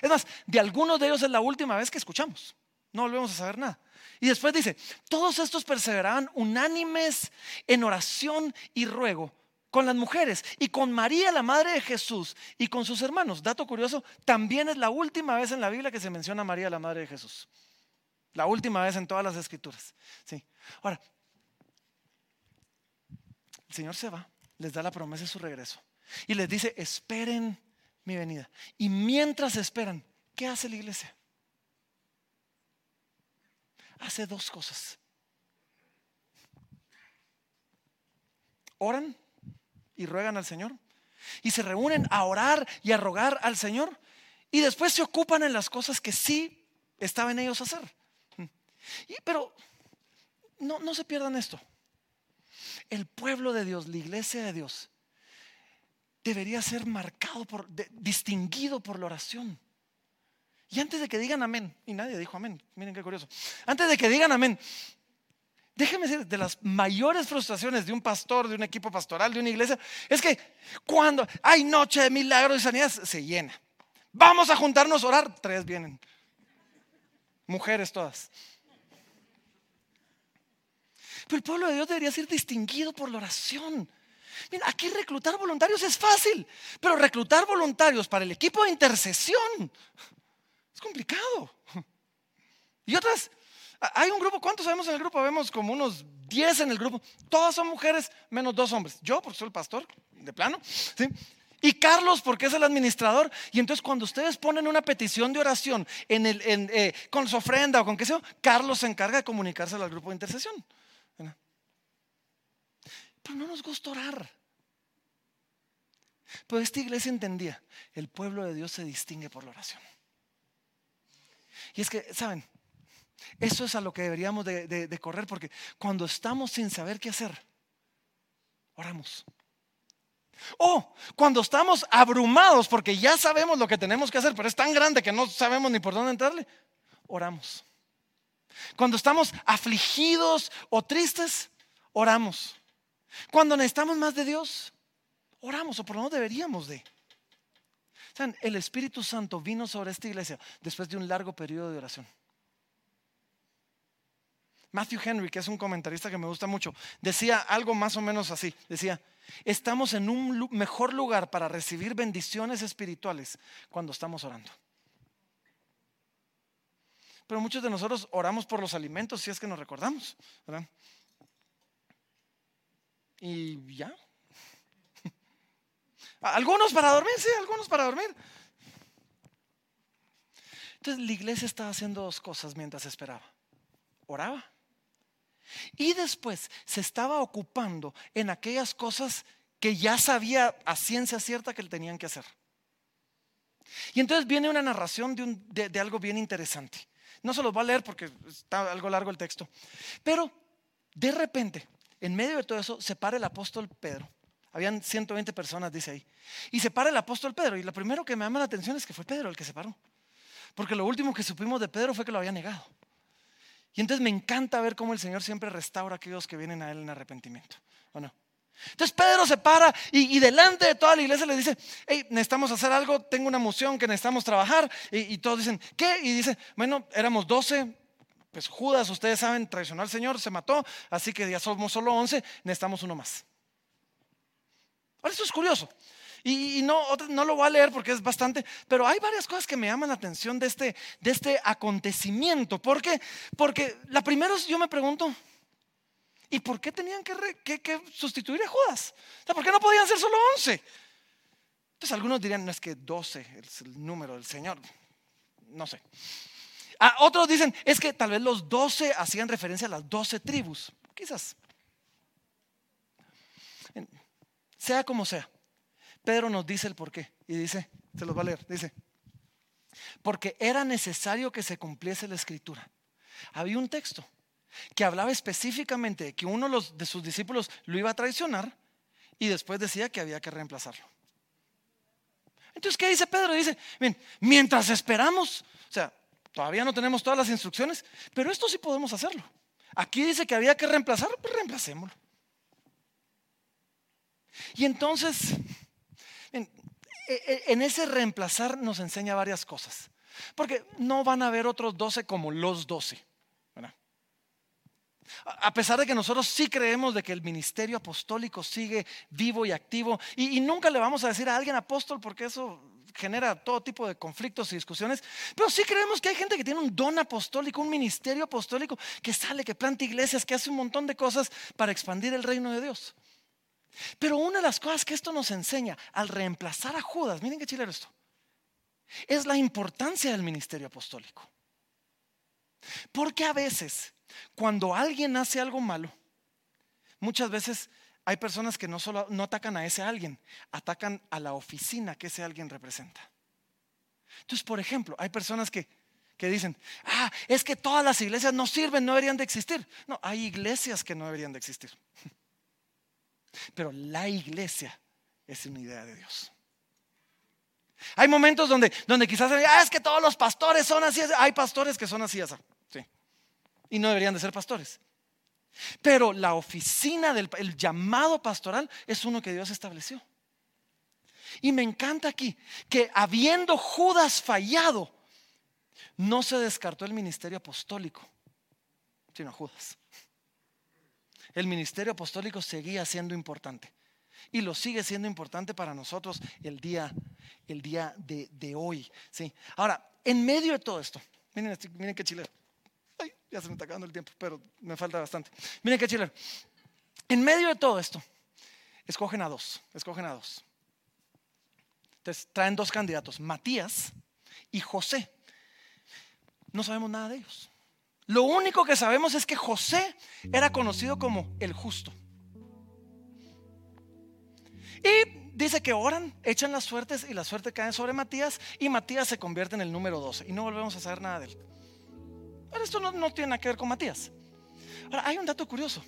Es más, de algunos de ellos es la última vez que escuchamos. No volvemos a saber nada. Y después dice, todos estos perseveraban unánimes en oración y ruego con las mujeres y con María, la madre de Jesús, y con sus hermanos. Dato curioso, también es la última vez en la Biblia que se menciona a María, la madre de Jesús. La última vez en todas las escrituras. Sí. Ahora, el Señor se va, les da la promesa de su regreso y les dice, esperen mi venida. Y mientras esperan, ¿qué hace la iglesia? Hace dos cosas. Oran y ruegan al Señor. Y se reúnen a orar y a rogar al Señor. Y después se ocupan en las cosas que sí estaban ellos hacer. pero no, no se pierdan esto el pueblo de Dios, la iglesia de Dios, debería ser marcado por, distinguido por la oración. Y antes de que digan amén, y nadie dijo amén, miren qué curioso, antes de que digan amén, déjenme decir, de las mayores frustraciones de un pastor, de un equipo pastoral, de una iglesia, es que cuando hay noche de milagros y sanidad, se llena. Vamos a juntarnos a orar, tres vienen. Mujeres todas. Pero el pueblo de Dios debería ser distinguido por la oración. Aquí reclutar voluntarios es fácil, pero reclutar voluntarios para el equipo de intercesión es complicado. Y otras, hay un grupo, ¿cuántos sabemos en el grupo? Vemos como unos 10 en el grupo. Todas son mujeres, menos dos hombres. Yo, porque soy el pastor, de plano. Y Carlos, porque es el administrador. Y entonces cuando ustedes ponen una petición de oración eh, con su ofrenda o con qué sea, Carlos se encarga de comunicarse al grupo de intercesión. Pero no nos gusta orar. Pero esta iglesia entendía, el pueblo de Dios se distingue por la oración. Y es que, ¿saben? Eso es a lo que deberíamos de, correr porque cuando estamos sin saber qué hacer, oramos. O cuando estamos abrumados porque ya sabemos lo que tenemos que hacer, pero es tan grande que no sabemos ni por dónde entrarle, oramos. Cuando estamos afligidos o tristes, oramos. Cuando necesitamos más de Dios, oramos, o por lo menos deberíamos de. El Espíritu Santo vino sobre esta iglesia después de un largo periodo de oración. Matthew Henry, que es un comentarista que me gusta mucho, decía algo más o menos así. Decía, estamos en un mejor lugar para recibir bendiciones espirituales cuando estamos orando. Pero muchos de nosotros oramos por los alimentos si es que nos recordamos. ¿verdad? Y ya. Algunos para dormir, sí, algunos para dormir. Entonces la iglesia estaba haciendo dos cosas mientras esperaba. Oraba. Y después se estaba ocupando en aquellas cosas que ya sabía a ciencia cierta que le tenían que hacer. Y entonces viene una narración de, de algo bien interesante. No se los voy a leer porque está algo largo el texto. Pero de repente en medio de todo eso se para el apóstol Pedro. Habían 120 personas, dice ahí. Y se para el apóstol Pedro. Y lo primero que me llama la atención es que fue Pedro el que se paró. Porque lo último que supimos de Pedro fue que lo había negado. Y entonces me encanta ver cómo el Señor siempre restaura a aquellos que vienen a Él en arrepentimiento. ¿O no? Entonces Pedro se para y, delante de toda la iglesia le dice, hey, necesitamos hacer algo, tengo una moción que necesitamos trabajar. Y, y todos dicen, ¿qué? Y dice, bueno, éramos 12, pues Judas, ustedes saben, traicionó al Señor, se mató, así que ya somos solo 11, necesitamos uno más. Ahora, esto es curioso. Y, no, no lo voy a leer porque es bastante, pero hay varias cosas que me llaman la atención de este, de este acontecimiento. ¿Por qué? Porque la primera yo me pregunto, ¿y por qué tenían que, sustituir a Judas? ¿por qué no podían ser solo 11? Entonces algunos dirían, no es que 12 es el número del Señor. No sé. Ah, otros dicen, es que tal vez los 12 hacían referencia a las 12 tribus. Quizás. Sea como sea. Pedro nos dice el por qué. Y dice, se los va a leer, dice, porque era necesario que se cumpliese la escritura. Había un texto que hablaba específicamente de que uno de sus discípulos lo iba a traicionar y después decía que había que reemplazarlo. Entonces, ¿qué dice Pedro? Dice, bien, mientras esperamos, o sea, todavía no tenemos todas las instrucciones, pero esto sí podemos hacerlo. Aquí dice que había que reemplazarlo, pues reemplacémoslo. Y entonces, en, ese reemplazar nos enseña varias cosas. Porque no van a haber otros doce como los doce. A pesar de que nosotros sí creemos de que el ministerio apostólico sigue vivo y activo, y, nunca le vamos a decir a alguien apóstol porque eso genera todo tipo de conflictos y discusiones, pero sí creemos que hay gente que tiene un don apostólico, un ministerio apostólico, que sale, que planta iglesias, que hace un montón de cosas para expandir el reino de Dios. Pero una de las cosas que esto nos enseña al reemplazar a Judas, miren qué chilero esto, es la importancia del ministerio apostólico. Porque a veces, cuando alguien hace algo malo, muchas veces hay personas que no solo no atacan a ese alguien, atacan a la oficina que ese alguien representa. Entonces, por ejemplo, hay personas que, que dicen, ah, es que todas las iglesias no sirven, no deberían de existir. No, hay iglesias que no deberían de existir. Pero la iglesia es una idea de Dios. Hay momentos donde, donde quizás ah, es que todos los pastores son así. Hay pastores que son así, sí. Y no deberían de ser pastores. Pero la oficina del el llamado pastoral es uno que Dios estableció. Y me encanta aquí que habiendo Judas fallado, no se descartó el ministerio apostólico, sino Judas el ministerio apostólico seguía siendo importante. Y lo sigue siendo importante para nosotros el día, el día de, hoy. ¿sí? Ahora, en medio de todo esto, miren, miren qué chilero. Ya se me está acabando el tiempo, pero me falta bastante. Miren qué chilero. En medio de todo esto, escogen a dos, escogen a dos. Entonces traen dos candidatos, Matías y José. No sabemos nada de ellos. Lo único que sabemos es que José era conocido como el justo. Y dice que oran, echan las suertes y la suerte cae sobre Matías y Matías se convierte en el número 12 y no volvemos a saber nada de él. Pero esto no, tiene nada que ver con Matías. Ahora, hay un dato curioso.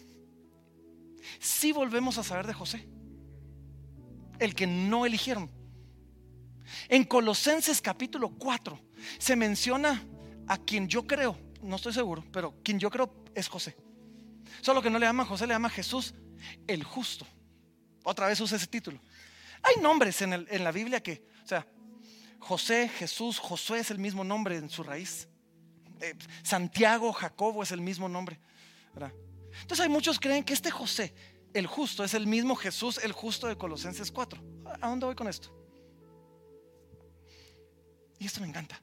Si volvemos a saber de José, el que no eligieron. En Colosenses capítulo 4 se menciona a quien yo creo no estoy seguro, pero quien yo creo es José. Solo que no le llama José, le llama Jesús el justo. Otra vez usa ese título. Hay nombres en, la Biblia que, o sea, José, Jesús, Josué es el mismo nombre en su raíz. Eh, Santiago, Jacobo es el mismo nombre. Entonces hay muchos creen que este José, el justo, es el mismo Jesús, el justo de Colosenses 4. ¿A dónde voy con esto? Y esto me encanta.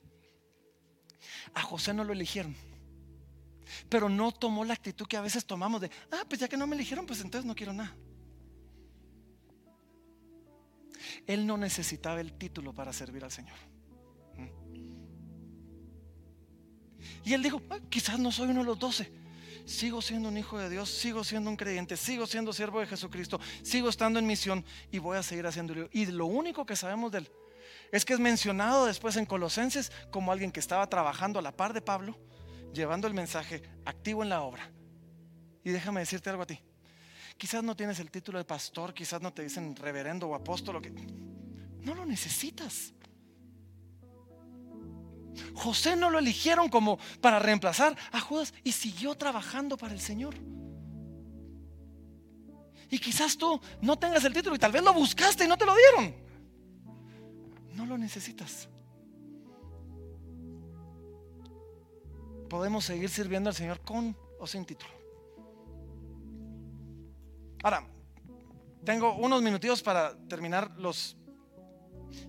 A José no lo eligieron. Pero no tomó la actitud que a veces tomamos de, ah, pues ya que no me eligieron, pues entonces no quiero nada. Él no necesitaba el título para servir al Señor. Y él dijo, quizás no soy uno de los doce. Sigo siendo un hijo de Dios, sigo siendo un creyente, sigo siendo siervo de Jesucristo, sigo estando en misión y voy a seguir haciéndolo. Y lo único que sabemos de él es que es mencionado después en Colosenses como alguien que estaba trabajando a la par de Pablo, llevando el mensaje activo en la obra. Y déjame decirte algo a ti, Quizás no tienes el título de pastor, quizás no te dicen reverendo o apóstol. que... No lo necesitas. José no lo eligieron como para reemplazar a Judas y siguió trabajando para el Señor. Y quizás tú no tengas el título y tal vez lo buscaste y no te lo dieron. No lo necesitas. Podemos seguir sirviendo al Señor con o sin título. Ahora, tengo unos minutitos para terminar los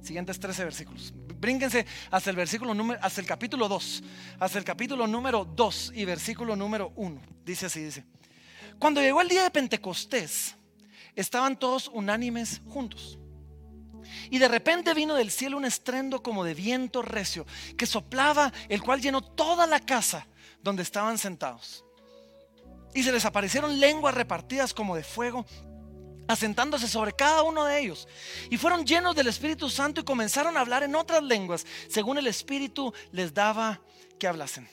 siguientes 13 versículos. Brínquense hasta el versículo número, hasta el capítulo 2, hasta el capítulo número 2 y versículo número 1. Dice así, dice. Cuando llegó el día de Pentecostés, estaban todos unánimes juntos. Y de repente vino del cielo un estrendo como de viento recio que soplaba, el cual llenó toda la casa donde estaban sentados. Y se les aparecieron lenguas repartidas como de fuego, asentándose sobre cada uno de ellos. Y fueron llenos del Espíritu Santo y comenzaron a hablar en otras lenguas, según el Espíritu les daba que hablasen.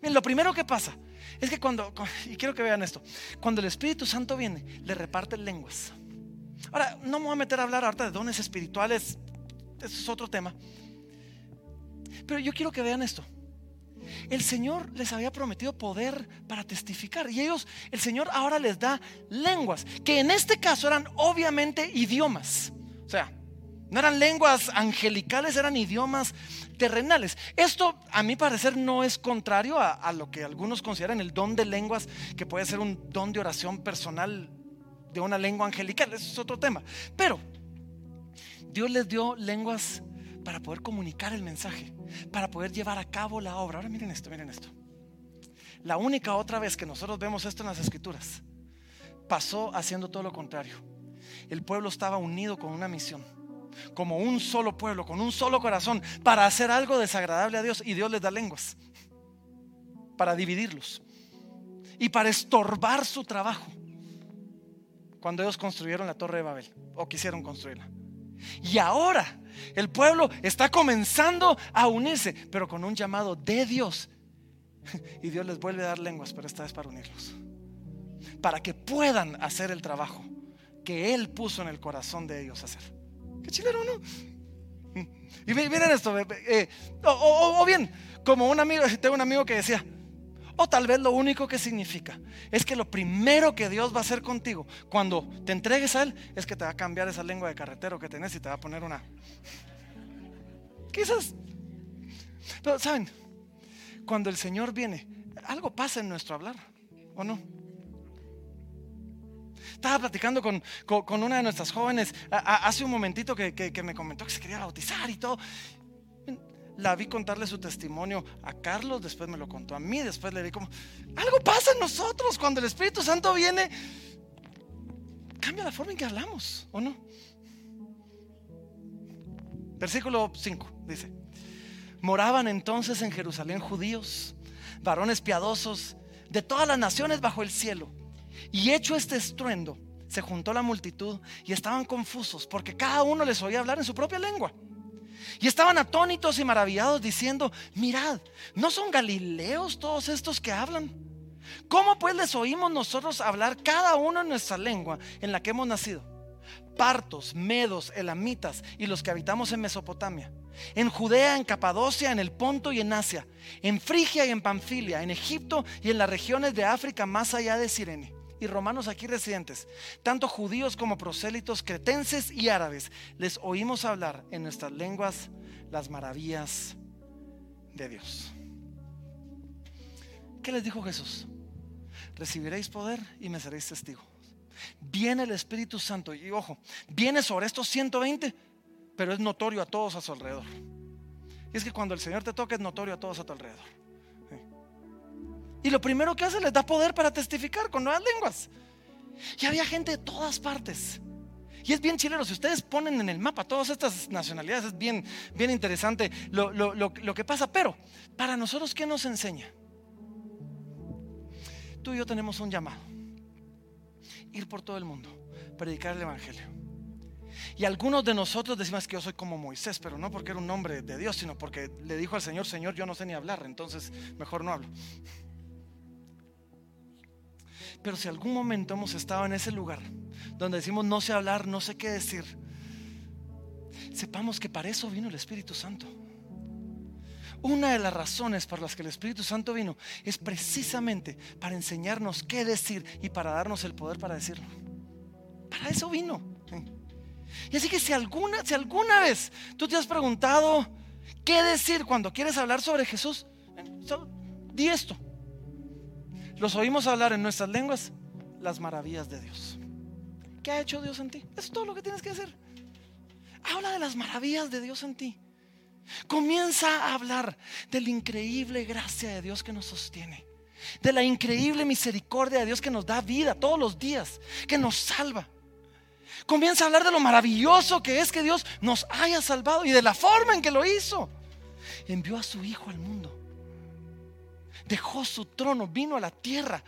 Bien, lo primero que pasa es que cuando, y quiero que vean esto, cuando el Espíritu Santo viene, le reparten lenguas. Ahora, no me voy a meter a hablar ahorita de dones espirituales, eso es otro tema. Pero yo quiero que vean esto. El Señor les había prometido poder para testificar. Y ellos, el Señor ahora les da lenguas, que en este caso eran obviamente idiomas. O sea, no eran lenguas angelicales, eran idiomas terrenales. Esto, a mi parecer, no es contrario a, lo que algunos consideran el don de lenguas, que puede ser un don de oración personal de una lengua angelical. Eso es otro tema. Pero Dios les dio lenguas para poder comunicar el mensaje, para poder llevar a cabo la obra. Ahora miren esto, miren esto. La única otra vez que nosotros vemos esto en las escrituras, pasó haciendo todo lo contrario. El pueblo estaba unido con una misión, como un solo pueblo, con un solo corazón, para hacer algo desagradable a Dios y Dios les da lenguas, para dividirlos y para estorbar su trabajo. Cuando ellos construyeron la torre de Babel, o quisieron construirla. Y ahora el pueblo está comenzando a unirse, pero con un llamado de Dios. Y Dios les vuelve a dar lenguas, pero esta vez para unirlos. Para que puedan hacer el trabajo que Él puso en el corazón de ellos hacer. Qué chileno, ¿no? Y miren esto, eh, o, bien, como un amigo, tengo un amigo que decía, o tal vez lo único que significa es que lo primero que Dios va a hacer contigo cuando te entregues a Él es que te va a cambiar esa lengua de carretero que tenés y te va a poner una. Quizás. Pero, ¿saben? Cuando el Señor viene, algo pasa en nuestro hablar, ¿o no? Estaba platicando con, una de nuestras jóvenes hace un momentito que, que me comentó que se quería bautizar y todo la vi contarle su testimonio a Carlos, después me lo contó a mí, después le di como, algo pasa en nosotros cuando el Espíritu Santo viene, cambia la forma en que hablamos, ¿o no? Versículo 5 dice, moraban entonces en Jerusalén judíos, varones piadosos de todas las naciones bajo el cielo, y hecho este estruendo, se juntó la multitud y estaban confusos porque cada uno les oía hablar en su propia lengua. Y estaban atónitos y maravillados diciendo, mirad, ¿no son galileos todos estos que hablan? ¿Cómo pues les oímos nosotros hablar cada uno en nuestra lengua en la que hemos nacido? Partos, medos, elamitas y los que habitamos en Mesopotamia, en Judea, en Capadocia, en el Ponto y en Asia, en Frigia y en Panfilia, en Egipto y en las regiones de África más allá de Sirene y romanos aquí residentes, tanto judíos como prosélitos, cretenses y árabes, les oímos hablar en nuestras lenguas las maravillas de Dios. ¿Qué les dijo Jesús? Recibiréis poder y me seréis testigos. Viene el Espíritu Santo y ojo, viene sobre estos 120, pero es notorio a todos a su alrededor. Y es que cuando el Señor te toca es notorio a todos a tu alrededor. Y lo primero que hace les da poder para testificar con nuevas lenguas. Y había gente de todas partes. Y es bien chileno, si ustedes ponen en el mapa todas estas nacionalidades, es bien, bien interesante lo, lo que pasa. Pero, para nosotros, ¿qué nos enseña? Tú y yo tenemos un llamado. Ir por todo el mundo, predicar el Evangelio. Y algunos de nosotros decimos que yo soy como Moisés, pero no porque era un hombre de Dios, sino porque le dijo al Señor, Señor, yo no sé ni hablar, entonces mejor no hablo. Pero si algún momento hemos estado en ese lugar donde decimos no sé hablar, no sé qué decir, sepamos que para eso vino el Espíritu Santo. Una de las razones por las que el Espíritu Santo vino es precisamente para enseñarnos qué decir y para darnos el poder para decirlo. Para eso vino. Y así que si alguna, si alguna vez tú te has preguntado qué decir cuando quieres hablar sobre Jesús, di esto. Los oímos hablar en nuestras lenguas las maravillas de Dios. ¿Qué ha hecho Dios en ti? Eso es todo lo que tienes que hacer. Habla de las maravillas de Dios en ti. Comienza a hablar de la increíble gracia de Dios que nos sostiene. De la increíble misericordia de Dios que nos da vida todos los días, que nos salva. Comienza a hablar de lo maravilloso que es que Dios nos haya salvado y de la forma en que lo hizo. Envió a su Hijo al mundo. Dejó su trono, vino a la tierra.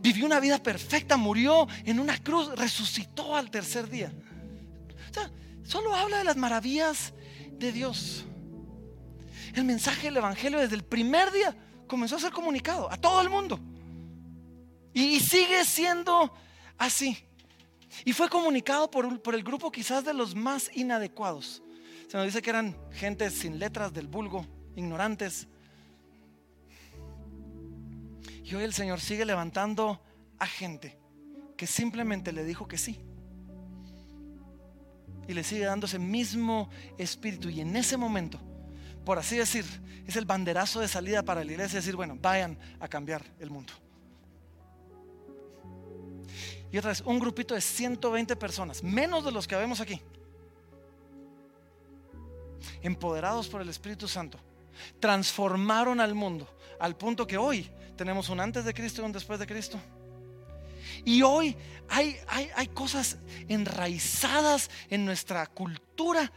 vivió una vida perfecta, murió en una cruz, resucitó al tercer día. O sea, solo habla de las maravillas de Dios. El mensaje del Evangelio desde el primer día comenzó a ser comunicado a todo el mundo. Y, sigue siendo así. Y fue comunicado por, por, el grupo quizás de los más inadecuados. Se nos dice que eran gente sin letras del vulgo, ignorantes. Y hoy el Señor sigue levantando a gente que simplemente le dijo que sí y le sigue dando ese mismo espíritu. Y en ese momento, por así decir, es el banderazo de salida para la iglesia, decir, bueno, vayan a cambiar el mundo. Y otra vez, un grupito de 120 personas, menos de los que vemos aquí, empoderados por el Espíritu Santo, transformaron al mundo al punto que hoy tenemos un antes de Cristo y un después de Cristo. Y hoy hay, hay, cosas enraizadas en nuestra cultura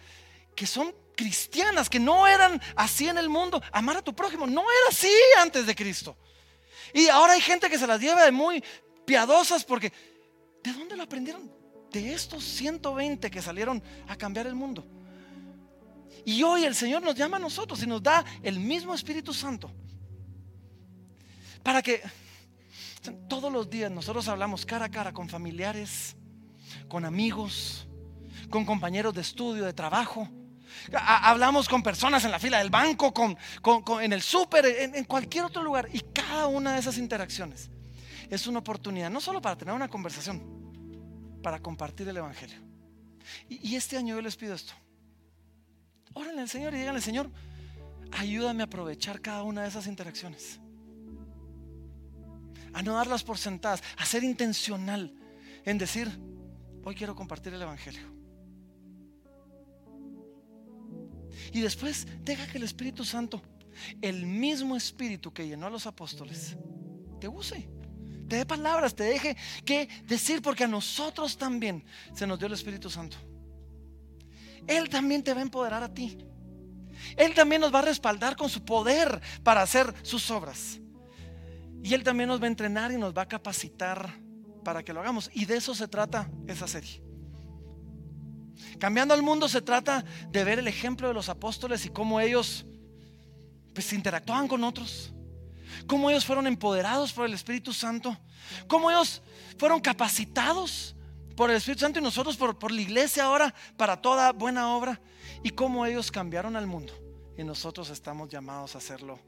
que son cristianas, que no eran así en el mundo. Amar a tu prójimo no era así antes de Cristo. Y ahora hay gente que se las lleva de muy piadosas porque ¿de dónde lo aprendieron? De estos 120 que salieron a cambiar el mundo. Y hoy el Señor nos llama a nosotros y nos da el mismo Espíritu Santo para que todos los días nosotros hablamos cara a cara con familiares, con amigos, con compañeros de estudio, de trabajo. Hablamos con personas en la fila del banco, con, en el súper, en, cualquier otro lugar. Y cada una de esas interacciones es una oportunidad, no solo para tener una conversación, para compartir el Evangelio. Y, y este año yo les pido esto. Órenle al Señor y díganle, Señor, ayúdame a aprovechar cada una de esas interacciones a no darlas por sentadas, a ser intencional en decir, hoy quiero compartir el Evangelio. Y después deja que el Espíritu Santo, el mismo Espíritu que llenó a los apóstoles, te use. Te dé palabras, te deje que decir, porque a nosotros también se nos dio el Espíritu Santo. Él también te va a empoderar a ti. Él también nos va a respaldar con su poder para hacer sus obras. Y Él también nos va a entrenar y nos va a capacitar para que lo hagamos. Y de eso se trata esa serie. Cambiando al mundo se trata de ver el ejemplo de los apóstoles y cómo ellos pues interactuaban con otros. Cómo ellos fueron empoderados por el Espíritu Santo. Cómo ellos fueron capacitados por el Espíritu Santo y nosotros por, por la iglesia ahora para toda buena obra. Y cómo ellos cambiaron al mundo. Y nosotros estamos llamados a hacerlo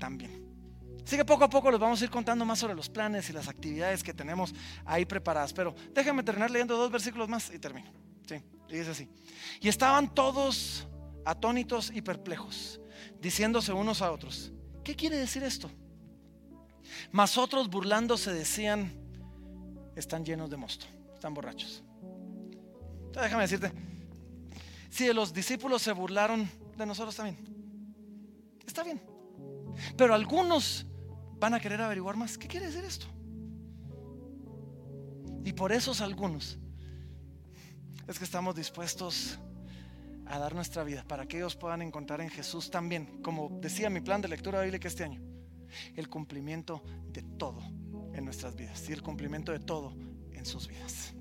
también. Así que poco a poco les vamos a ir contando más sobre los planes y las actividades que tenemos ahí preparadas. Pero déjenme terminar leyendo dos versículos más y termino. Sí, y dice así. Y estaban todos atónitos y perplejos, diciéndose unos a otros, ¿qué quiere decir esto? Mas otros burlándose decían, están llenos de mosto, están borrachos. Entonces déjame decirte, si los discípulos se burlaron de nosotros también, está bien. Pero algunos van a querer averiguar más. ¿Qué quiere decir esto? Y por esos algunos es que estamos dispuestos a dar nuestra vida para que ellos puedan encontrar en Jesús también, como decía mi plan de lectura bíblica este año, el cumplimiento de todo en nuestras vidas y el cumplimiento de todo en sus vidas.